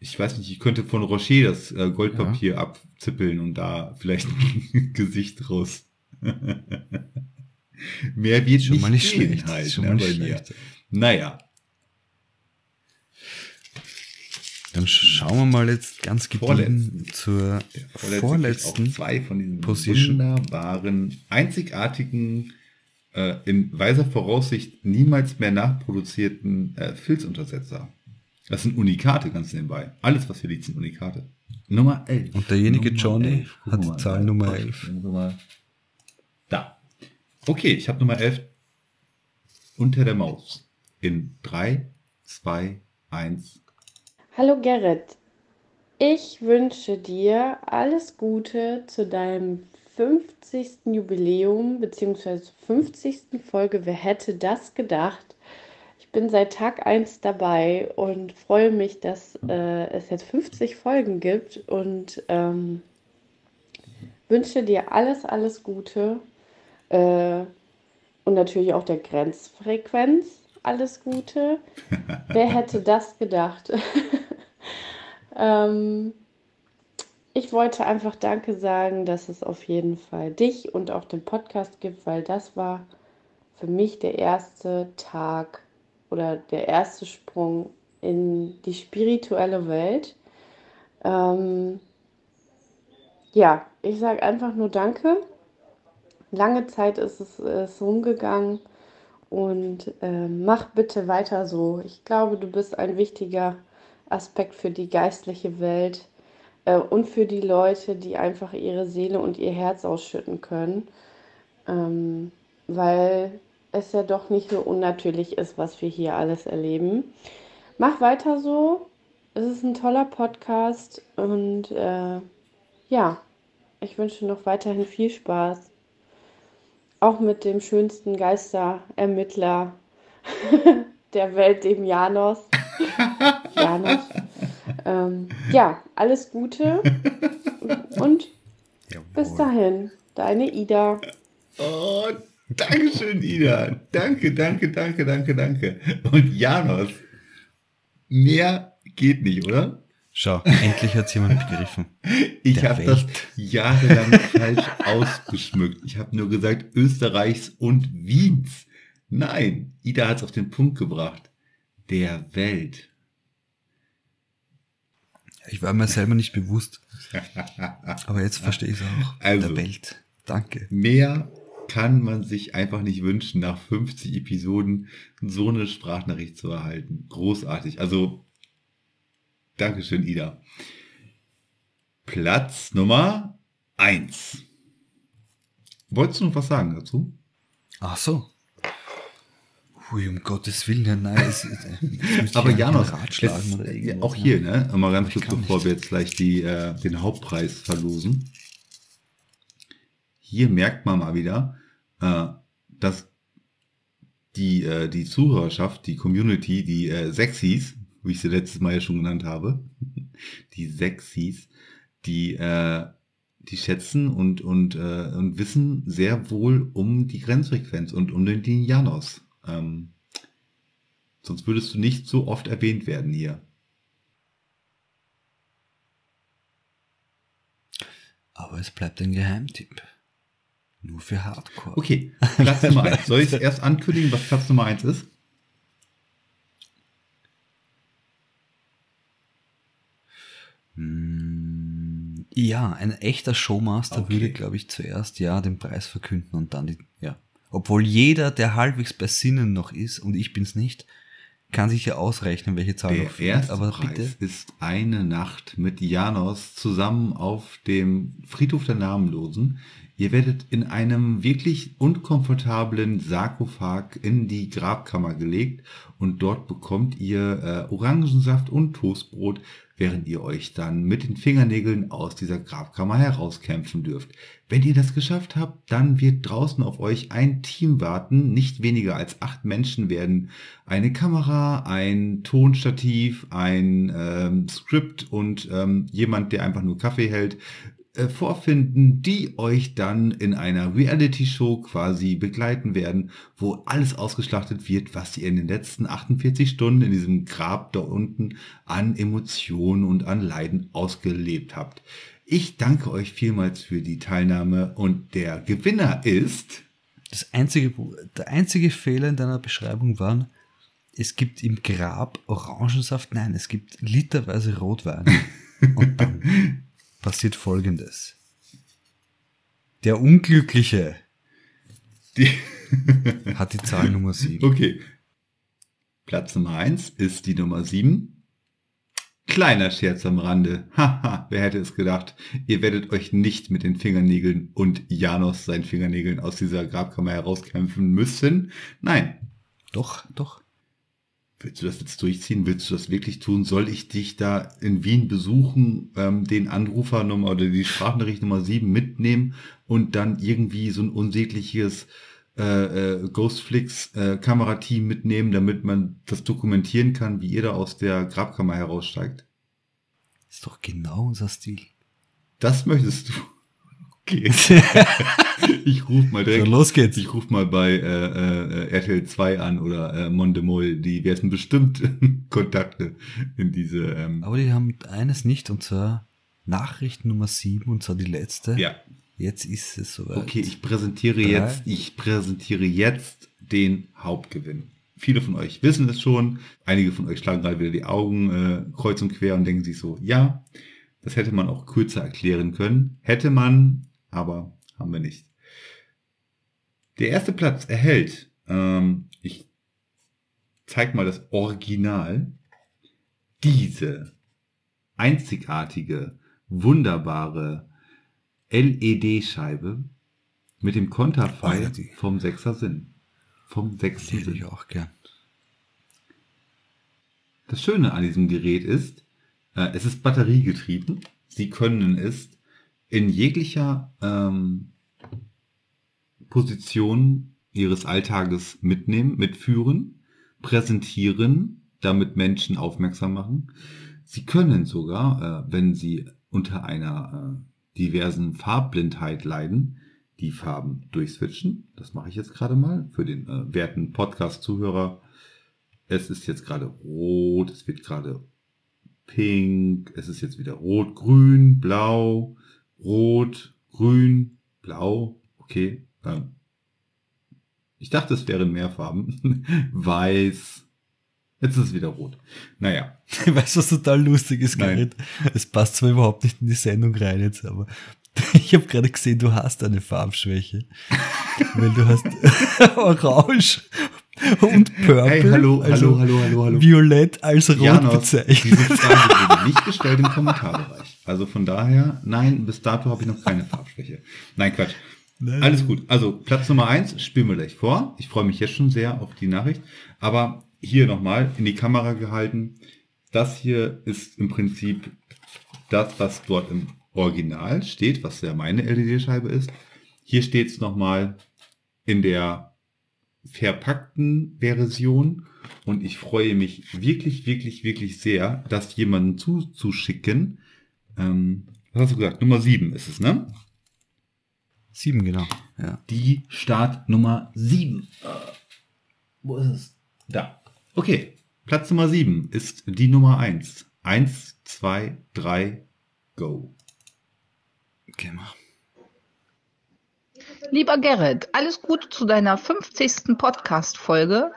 ich weiß nicht, ich könnte von Rocher das äh, Goldpapier abzippeln und da vielleicht (laughs) ein Gesicht draus. (laughs) Mehr wird Schon mal nicht gehen schlecht, halt, schon ne, mal bei nicht mir. schlecht. Naja. Dann schauen wir mal jetzt ganz Vorletzten. zur vorletzten. auch zwei von diesen Position. wunderbaren, einzigartigen, äh, in weiser Voraussicht niemals mehr nachproduzierten äh, Filzuntersetzer. Das sind Unikate ganz nebenbei. Alles, was hier liegt, sind Unikate. Nummer 11. Und derjenige Nummer Johnny 11. Gucken hat wir die. Zahl Nummer Oh, 11. Nummer- Da. Okay, ich habe Nummer 11 unter der Maus. In 3, 2, 1. Hallo Gerrit, ich wünsche dir alles Gute zu deinem 50. Jubiläum bzw. 50. Folge. Wer hätte das gedacht? Ich bin seit Tag 1 dabei und freue mich, dass äh, es jetzt 50 Folgen gibt und ähm, wünsche dir alles, alles Gute äh, und natürlich auch der Grenzfrequenz alles Gute. (laughs) Wer hätte das gedacht? (laughs) ähm, ich wollte einfach Danke sagen, dass es auf jeden Fall dich und auch den Podcast gibt, weil das war für mich der erste Tag oder der erste Sprung in die spirituelle Welt. Ähm, ja, ich sage einfach nur Danke. Lange Zeit ist es ist rumgegangen und äh, mach bitte weiter so. Ich glaube, du bist ein wichtiger Aspekt für die geistliche Welt äh, und für die Leute, die einfach ihre Seele und ihr Herz ausschütten können, ähm, weil es ja doch nicht so unnatürlich ist, was wir hier alles erleben. Mach weiter so. Es ist ein toller Podcast und äh, ja, ich wünsche noch weiterhin viel Spaß. Auch mit dem schönsten Geisterermittler (laughs) der Welt, dem Janos. (laughs) Janos. Ähm, ja, alles Gute und bis dahin, deine Ida. Oh, Dankeschön, Ida. Danke, danke, danke, danke, danke. Und Janos, mehr geht nicht, oder? Schau, endlich hat es jemand begriffen. Ich habe das jahrelang falsch (laughs) ausgeschmückt. Ich habe nur gesagt Österreichs und Wiens. Nein, Ida hat es auf den Punkt gebracht. Der Welt. Ich war mir selber nicht bewusst. (laughs) Aber jetzt verstehe ich es auch. Also. Der Welt. Danke. Mehr kann man sich einfach nicht wünschen, nach 50 Episoden so eine Sprachnachricht zu erhalten. Großartig. Also, Dankeschön, Ida. Platz Nummer 1. Wolltest du noch was sagen dazu? Ach so. Ui, um Gottes Willen, ja, nein. Es, es, müsste Aber ja Janos, oder äh, irgendwas, auch hier, ja. ne? Mal ganz kurz, bevor nicht. wir jetzt gleich die, äh, den Hauptpreis verlosen. Hier merkt man mal wieder, äh, dass die, äh, die Zuhörerschaft, die Community, die äh, Sexies, wie ich sie letztes Mal ja schon genannt habe, (laughs) die Sexies, die, äh, die schätzen und, und, äh, und wissen sehr wohl um die Grenzfrequenz und um den Janos. Ähm, sonst würdest du nicht so oft erwähnt werden hier. Aber es bleibt ein Geheimtipp. Nur für Hardcore. Okay, Platz (laughs) Nummer eins. Soll ich erst ankündigen, was Platz Nummer eins ist? Mm, Ja, ein echter Showmaster Okay. würde, glaube ich, zuerst ja den Preis verkünden und dann die, ja. Obwohl jeder, der halbwegs bei Sinnen noch ist, und ich bin's nicht, kann sich ja ausrechnen, welche Zahl Der noch fehlt. Aber bitte, ist eine Nacht mit Janos zusammen auf dem Friedhof der Namenlosen. Ihr werdet in einem wirklich unkomfortablen Sarkophag in die Grabkammer gelegt und dort bekommt ihr äh, Orangensaft und Toastbrot, während ihr euch dann mit den Fingernägeln aus dieser Grabkammer herauskämpfen dürft. Wenn ihr das geschafft habt, dann wird draußen auf euch ein Team warten. Nicht weniger als acht Menschen werden eine Kamera, ein Tonstativ, ein ähm, Skript und ähm, jemand, der einfach nur Kaffee hält, äh, vorfinden, die euch dann in einer Reality-Show quasi begleiten werden, wo alles ausgeschlachtet wird, was ihr in den letzten 48 Stunden in diesem Grab da unten an Emotionen und an Leiden ausgelebt habt. Ich danke euch vielmals für die Teilnahme und der Gewinner ist das einzige, der einzige Fehler in deiner Beschreibung war, es gibt im Grab Orangensaft. Nein, es gibt literweise Rotwein. (laughs) Und dann passiert Folgendes. Der Unglückliche Die hat die Zahl Nummer 7. okay. Platz Nummer 1 ist die Nummer 7. Kleiner Scherz am Rande. (laughs) Haha, wer hätte es gedacht? Ihr werdet euch nicht mit den Fingernägeln und Janos seinen Fingernägeln aus dieser Grabkammer herauskämpfen müssen. Nein. Doch, doch. Willst du das jetzt durchziehen? Willst du das wirklich tun? Soll ich dich da in Wien besuchen, ähm, den Anrufernummer oder die Sprachnachricht Nummer 7 mitnehmen und dann irgendwie so ein unsägliches äh, äh, Ghostflix äh, Kamerateam mitnehmen, damit man das dokumentieren kann, wie ihr da aus der Grabkammer heraussteigt? Ist doch genau unser Stil. Das möchtest du. (laughs) Okay. (laughs) ich ruf mal direkt. So, los geht's. Ich ruf mal bei äh, äh, RTL 2 an oder äh, Mondemol. Die werden bestimmt (laughs) Kontakte in diese. Ähm, Aber die haben eines nicht, und zwar Nachricht Nummer 7, und zwar die letzte. ja. Jetzt ist es soweit. Okay, ich präsentiere Drei. jetzt, ich präsentiere jetzt den Hauptgewinn. Viele von euch wissen es schon. Einige von euch schlagen gerade wieder die Augen äh, kreuz und quer und denken sich so, ja, das hätte man auch kürzer erklären können. Hätte man, aber haben wir nicht. Der erste Platz erhält, ähm, ich zeig mal das Original, diese einzigartige, wunderbare LED-Scheibe mit dem Konterfei ja, die- vom Sechser Sinn. Vom sechsten hätte ich Sinn. auch gern. Das Schöne an diesem Gerät ist, äh, es ist batteriegetrieben. Sie können es in jeglicher ähm, Position Ihres Alltages mitnehmen, mitführen, präsentieren, damit Menschen aufmerksam machen. Sie können sogar, äh, wenn Sie unter einer äh, diversen Farbblindheit leiden, die Farben durchswitchen. Das mache ich jetzt gerade mal für den äh, werten Podcast-Zuhörer. Es ist jetzt gerade rot, es wird gerade pink, es ist jetzt wieder rot, grün, blau, rot, grün, blau. Okay. Ähm, ich dachte, es wären mehr Farben. (laughs) Weiß. Jetzt ist es wieder rot. Naja. (laughs) Weißt du, was total lustig ist. Gerrit? Es passt zwar überhaupt nicht in die Sendung rein jetzt, aber (laughs) ich habe gerade gesehen, du hast eine Farbschwäche. (laughs) Weil du hast Orange und Purple, Hey, hallo, also hallo, hallo, hallo, hallo. Violett als rot Janos, diese bezeichnet. Frage wurde nicht gestellt im Kommentarbereich. Also von daher, nein, bis dato habe ich noch keine Farbschwäche. Nein, Quatsch. Nein. Alles gut. Also Platz Nummer eins spielen wir gleich vor. Ich freue mich jetzt schon sehr auf die Nachricht. Aber hier nochmal in die Kamera gehalten. Das hier ist im Prinzip das, was dort im Original steht, was ja meine LED-Scheibe ist. Hier steht es nochmal in der verpackten Version. Und ich freue mich wirklich, wirklich, wirklich sehr, das jemanden zuzuschicken. Ähm, was hast du gesagt? Nummer sieben ist es, ne? Sieben, genau. Ja. die Startnummer 7. Wo ist es? Da. Okay. Platz Nummer 7 ist die Nummer 1. 1, 2, 3, go. Geh mal. Lieber Gerrit, alles Gute zu deiner 50. Podcast-Folge.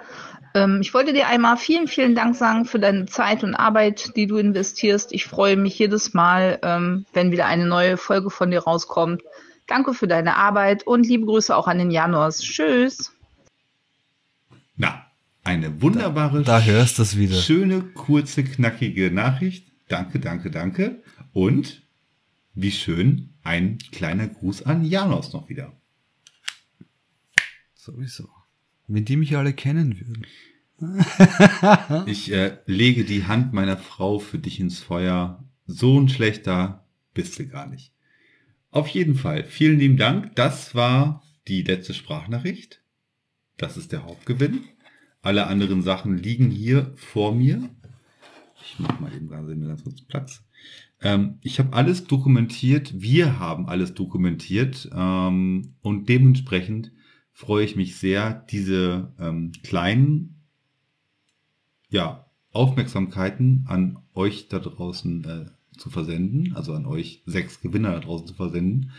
Ähm, ich wollte dir einmal vielen, vielen Dank sagen für deine Zeit und Arbeit, die du investierst. Ich freue mich jedes Mal, ähm, wenn wieder eine neue Folge von dir rauskommt. Danke für deine Arbeit und liebe Grüße auch an den Januars. Tschüss. Na, eine wunderbare, Da wieder. schöne, kurze, knackige Nachricht. Danke, danke, danke. Und wie schön, ein kleiner Gruß an Janos noch wieder. Sowieso. Wenn die mich alle kennen würden. (laughs) Ich äh, lege die Hand meiner Frau für dich ins Feuer. So ein schlechter bist du gar nicht. Auf jeden Fall, vielen lieben Dank. Das war die letzte Sprachnachricht. Das ist der Hauptgewinn. Alle anderen Sachen liegen hier vor mir. Ich mache mal eben ganz, kurz Platz. Ähm, ich habe alles dokumentiert. Wir haben alles dokumentiert. Ähm, und dementsprechend freue ich mich sehr, diese ähm, kleinen ja, Aufmerksamkeiten an euch da draußen äh, zu versenden, also an euch sechs Gewinner da draußen zu versenden.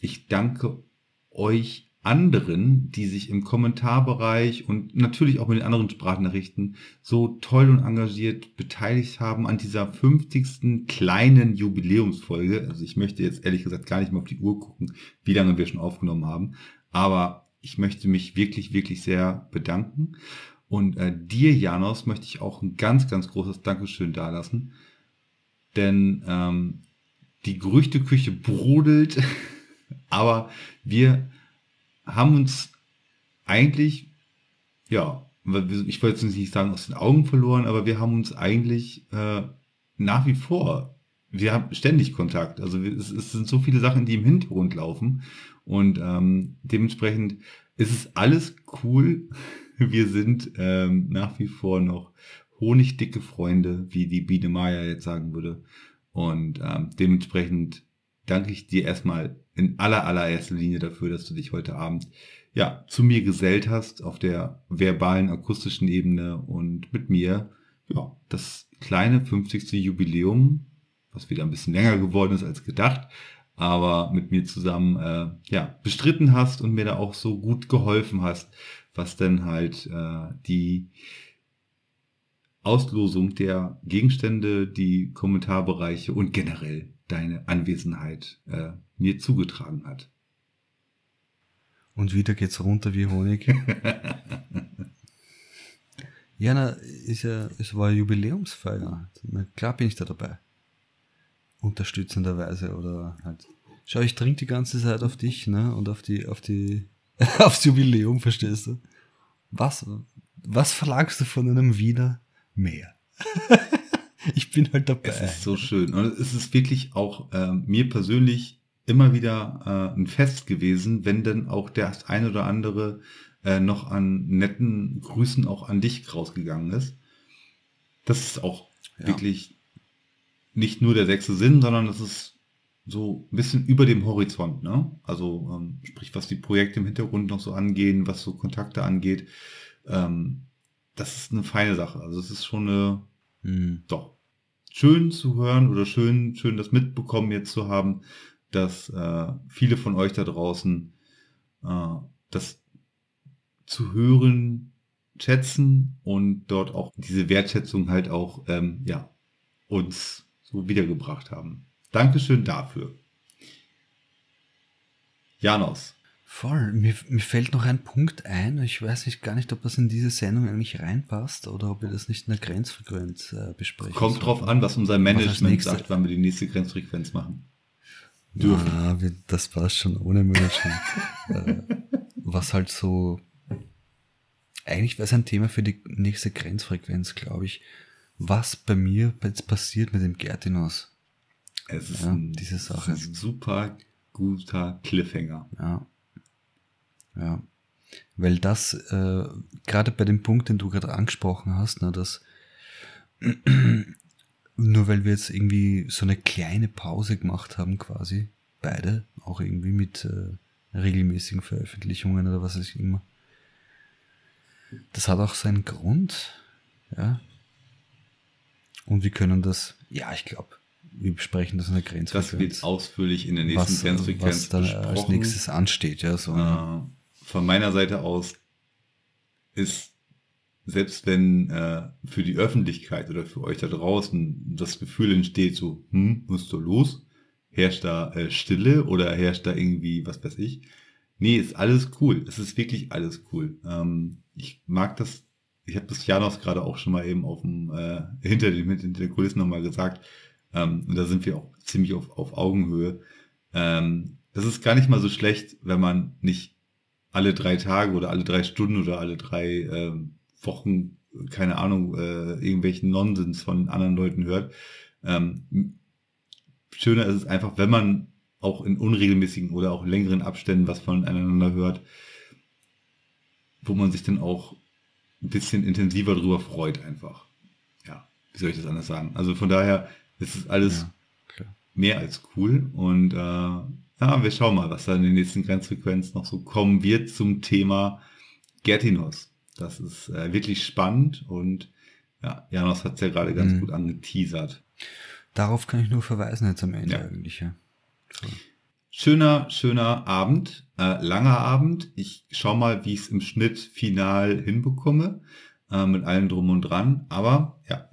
Ich danke euch anderen, die sich im Kommentarbereich und natürlich auch mit den anderen Sprachnachrichten so toll und engagiert beteiligt haben an dieser 50. kleinen Jubiläumsfolge. Also ich möchte jetzt ehrlich gesagt gar nicht mehr auf die Uhr gucken, wie lange wir schon aufgenommen haben. Aber ich möchte mich wirklich, wirklich sehr bedanken. Und äh, dir, Janos, möchte ich auch ein ganz, ganz großes Dankeschön dalassen. Denn ähm, die Gerüchteküche brodelt, (laughs) aber wir haben uns eigentlich, ja, ich wollte jetzt nicht sagen aus den Augen verloren, aber wir haben uns eigentlich äh, nach wie vor, wir haben ständig Kontakt. Also es, es, sind so viele Sachen, die im Hintergrund laufen und ähm, dementsprechend ist es alles cool. (laughs) Wir sind ähm, nach wie vor noch honigdicke Freunde, wie die Biene Maya jetzt sagen würde. Und ähm, dementsprechend danke ich dir erstmal in aller allererster Linie dafür, dass du dich heute Abend ja zu mir gesellt hast auf der verbalen akustischen Ebene und mit mir ja das kleine 50. Jubiläum, was wieder ein bisschen länger geworden ist als gedacht, aber mit mir zusammen äh, ja bestritten hast und mir da auch so gut geholfen hast, was denn halt äh, die Auslosung der Gegenstände, die Kommentarbereiche und generell deine Anwesenheit äh, mir zugetragen hat. Und wieder geht's runter wie Honig. (laughs) ja, na, ist ja, es war eine Jubiläumsfeier. Na, klar bin ich da dabei. Unterstützenderweise oder halt. Schau, ich trinke die ganze Zeit auf dich, ne? Und auf die, auf die, (laughs) aufs Jubiläum, verstehst du? Was, was verlangst du von einem Wiener mehr? (laughs) (laughs) ich bin halt dabei. Es ist so schön. Und es ist wirklich auch äh, mir persönlich immer wieder äh, ein Fest gewesen, wenn dann auch der ein oder andere äh, noch an netten Grüßen auch an dich rausgegangen ist. Das ist auch ja. wirklich nicht nur der sechste Sinn, sondern das ist so ein bisschen über dem Horizont, ne? Also ähm, sprich, was die Projekte im Hintergrund noch so angehen, was so Kontakte angeht, ähm, das ist eine feine Sache. Also es ist schon eine, hm. doch schön zu hören oder schön, schön das mitbekommen jetzt zu haben, dass äh, viele von euch da draußen äh, das zu hören schätzen und dort auch diese Wertschätzung halt auch ähm, ja uns so wiedergebracht haben. Dankeschön dafür. Janos. Voll. Mir, mir fällt noch ein Punkt ein. Ich weiß nicht gar nicht, ob das in diese Sendung eigentlich reinpasst oder ob wir das nicht in der Grenzfrequenz äh, besprechen. Kommt drauf an, was unser Management was sagt, wann wir die nächste Grenzfrequenz machen. Dürfen. Ah, das passt schon ohne Management. (laughs) äh, was halt so. Eigentlich wäre es ein Thema für die nächste Grenzfrequenz, glaube ich. Was bei mir jetzt passiert mit dem Gertinos. Es ist ja, ein, diese Sache. Ein super guter Cliffhanger. Ja. Ja. Weil das, äh, gerade bei dem Punkt, den du gerade angesprochen hast, ne, dass (clears throat) nur weil wir jetzt irgendwie so eine kleine Pause gemacht haben, quasi, beide, auch irgendwie mit äh, regelmäßigen Veröffentlichungen oder was weiß ich immer. Das hat auch seinen Grund, ja. Und wir können das, ja, ich glaube, wir besprechen das in der Grenzfrequenz. Das wird ausführlich in der nächsten was, Grenzfrequenz was dann besprochen. als nächstes ansteht, ja, so. Äh, von meiner Seite aus ist, selbst wenn äh, für die Öffentlichkeit oder für euch da draußen das Gefühl entsteht, so, hm, musst du los? Herrscht da äh, Stille oder herrscht da irgendwie, was weiß ich? Nee, ist alles cool. Es ist wirklich alles cool. Ähm, ich mag das, ich habe das Janos gerade auch schon mal eben auf dem, äh, (laughs) hinter, den, hinter den Kulissen nochmal gesagt. Ähm, und da sind wir auch ziemlich auf, auf Augenhöhe. Ähm, das ist gar nicht mal so schlecht, wenn man nicht alle drei Tage oder alle drei Stunden oder alle drei äh, Wochen, keine Ahnung, äh, irgendwelchen Nonsens von anderen Leuten hört. Ähm, schöner ist es einfach, wenn man auch in unregelmäßigen oder auch längeren Abständen was voneinander hört, wo man sich dann auch ein bisschen intensiver drüber freut einfach. Ja, wie soll ich das anders sagen? Also von daher ist es alles ja, mehr als cool und äh, ja, wir schauen mal, was da in den nächsten Grenzfrequenzen noch so kommen wird zum Thema Gertinos. Das ist äh, wirklich spannend und ja, Janos hat es ja gerade ganz mhm. gut angeteasert. Darauf kann ich nur verweisen jetzt am Ende ja. eigentlich, ja. So. schöner, schöner Abend, äh, langer Abend. Ich schau mal, wie ich es im Schnitt final hinbekomme, äh, mit allem drum und dran. Aber ja,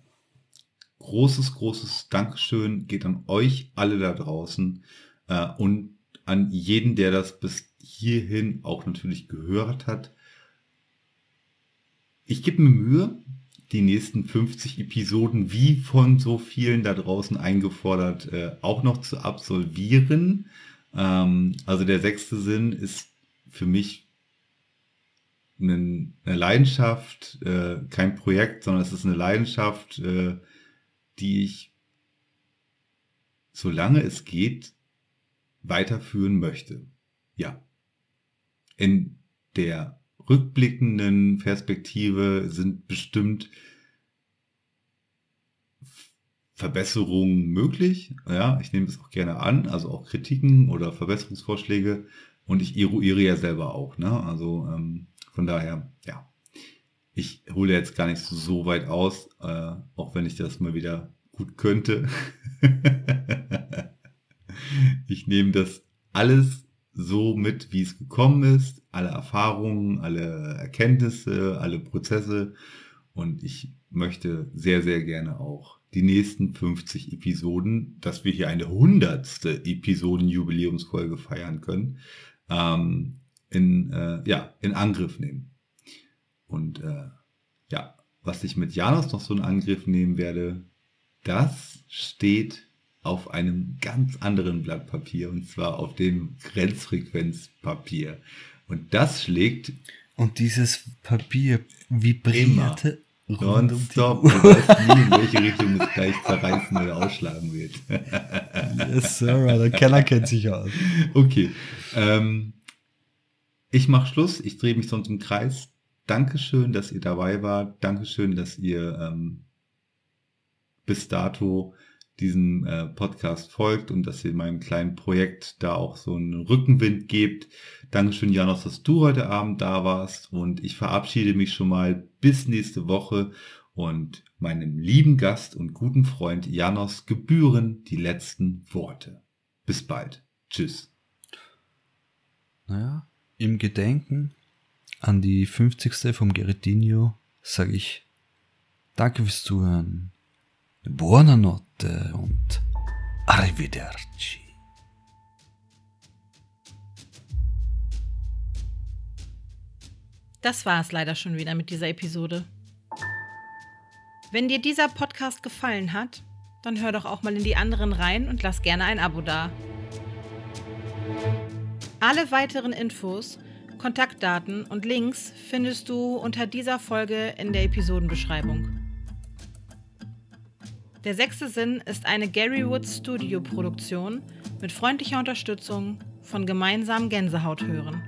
großes, großes Dankeschön geht an euch alle da draußen äh, und an jeden, der das bis hierhin auch natürlich gehört hat. Ich gebe mir Mühe, die nächsten 50 Episoden, wie von so vielen da draußen eingefordert, äh, auch noch zu absolvieren. Ähm, also der sechste Sinn ist für mich eine, Leidenschaft, äh, kein Projekt, sondern es ist eine Leidenschaft, äh, die ich, solange es geht, weiterführen möchte. Ja. In der rückblickenden Perspektive sind bestimmt Verbesserungen möglich. Ja, ich nehme es auch gerne an, also auch Kritiken oder Verbesserungsvorschläge. Und ich eruiere ja selber auch. Ne? Also ähm, von daher, ja, ich hole jetzt gar nicht so weit aus, äh, auch wenn ich das mal wieder gut könnte. (laughs) ich nehme das alles so mit, wie es gekommen ist, alle Erfahrungen, alle Erkenntnisse, alle Prozesse. Und ich möchte sehr, sehr gerne auch die nächsten 50 Episoden, dass wir hier eine hundertste Episoden-Jubiläumsfolge feiern können, ähm, in, äh, ja, in Angriff nehmen. Und äh, ja, was ich mit Janos noch so in Angriff nehmen werde, das steht auf einem ganz anderen Blatt Papier und zwar auf dem Grenzfrequenzpapier. Und das schlägt. Und dieses Papier vibrierte nonstop. Man weiß nie, in welche Richtung es gleich zerreißen oder ausschlagen wird. yes, Sir, der Keller kennt sich aus. Okay. Ähm, ich mache Schluss. Ich drehe mich sonst im Kreis. Dankeschön, dass ihr dabei wart. Dankeschön, dass ihr ähm, bis dato diesem äh, Podcast folgt und dass ihr meinem kleinen Projekt da auch so einen Rückenwind gebt. Dankeschön, Janos, dass du heute Abend da warst und ich verabschiede mich schon mal bis nächste Woche und meinem lieben Gast und guten Freund Janos gebühren die letzten Worte. Bis bald. Tschüss. Naja, im Gedenken an die 50. vom Geretinho sage ich Danke fürs Zuhören. Buonanotte und Arrivederci. Das war es leider schon wieder mit dieser Episode. Wenn dir dieser Podcast gefallen hat, dann hör doch auch mal in die anderen rein und lass gerne ein Abo da. Alle weiteren Infos, Kontaktdaten und Links findest du unter dieser Folge in der Episodenbeschreibung. Der sechste Sinn ist eine Gary Woods Studio Produktion mit freundlicher Unterstützung von gemeinsam Gänsehaut hören.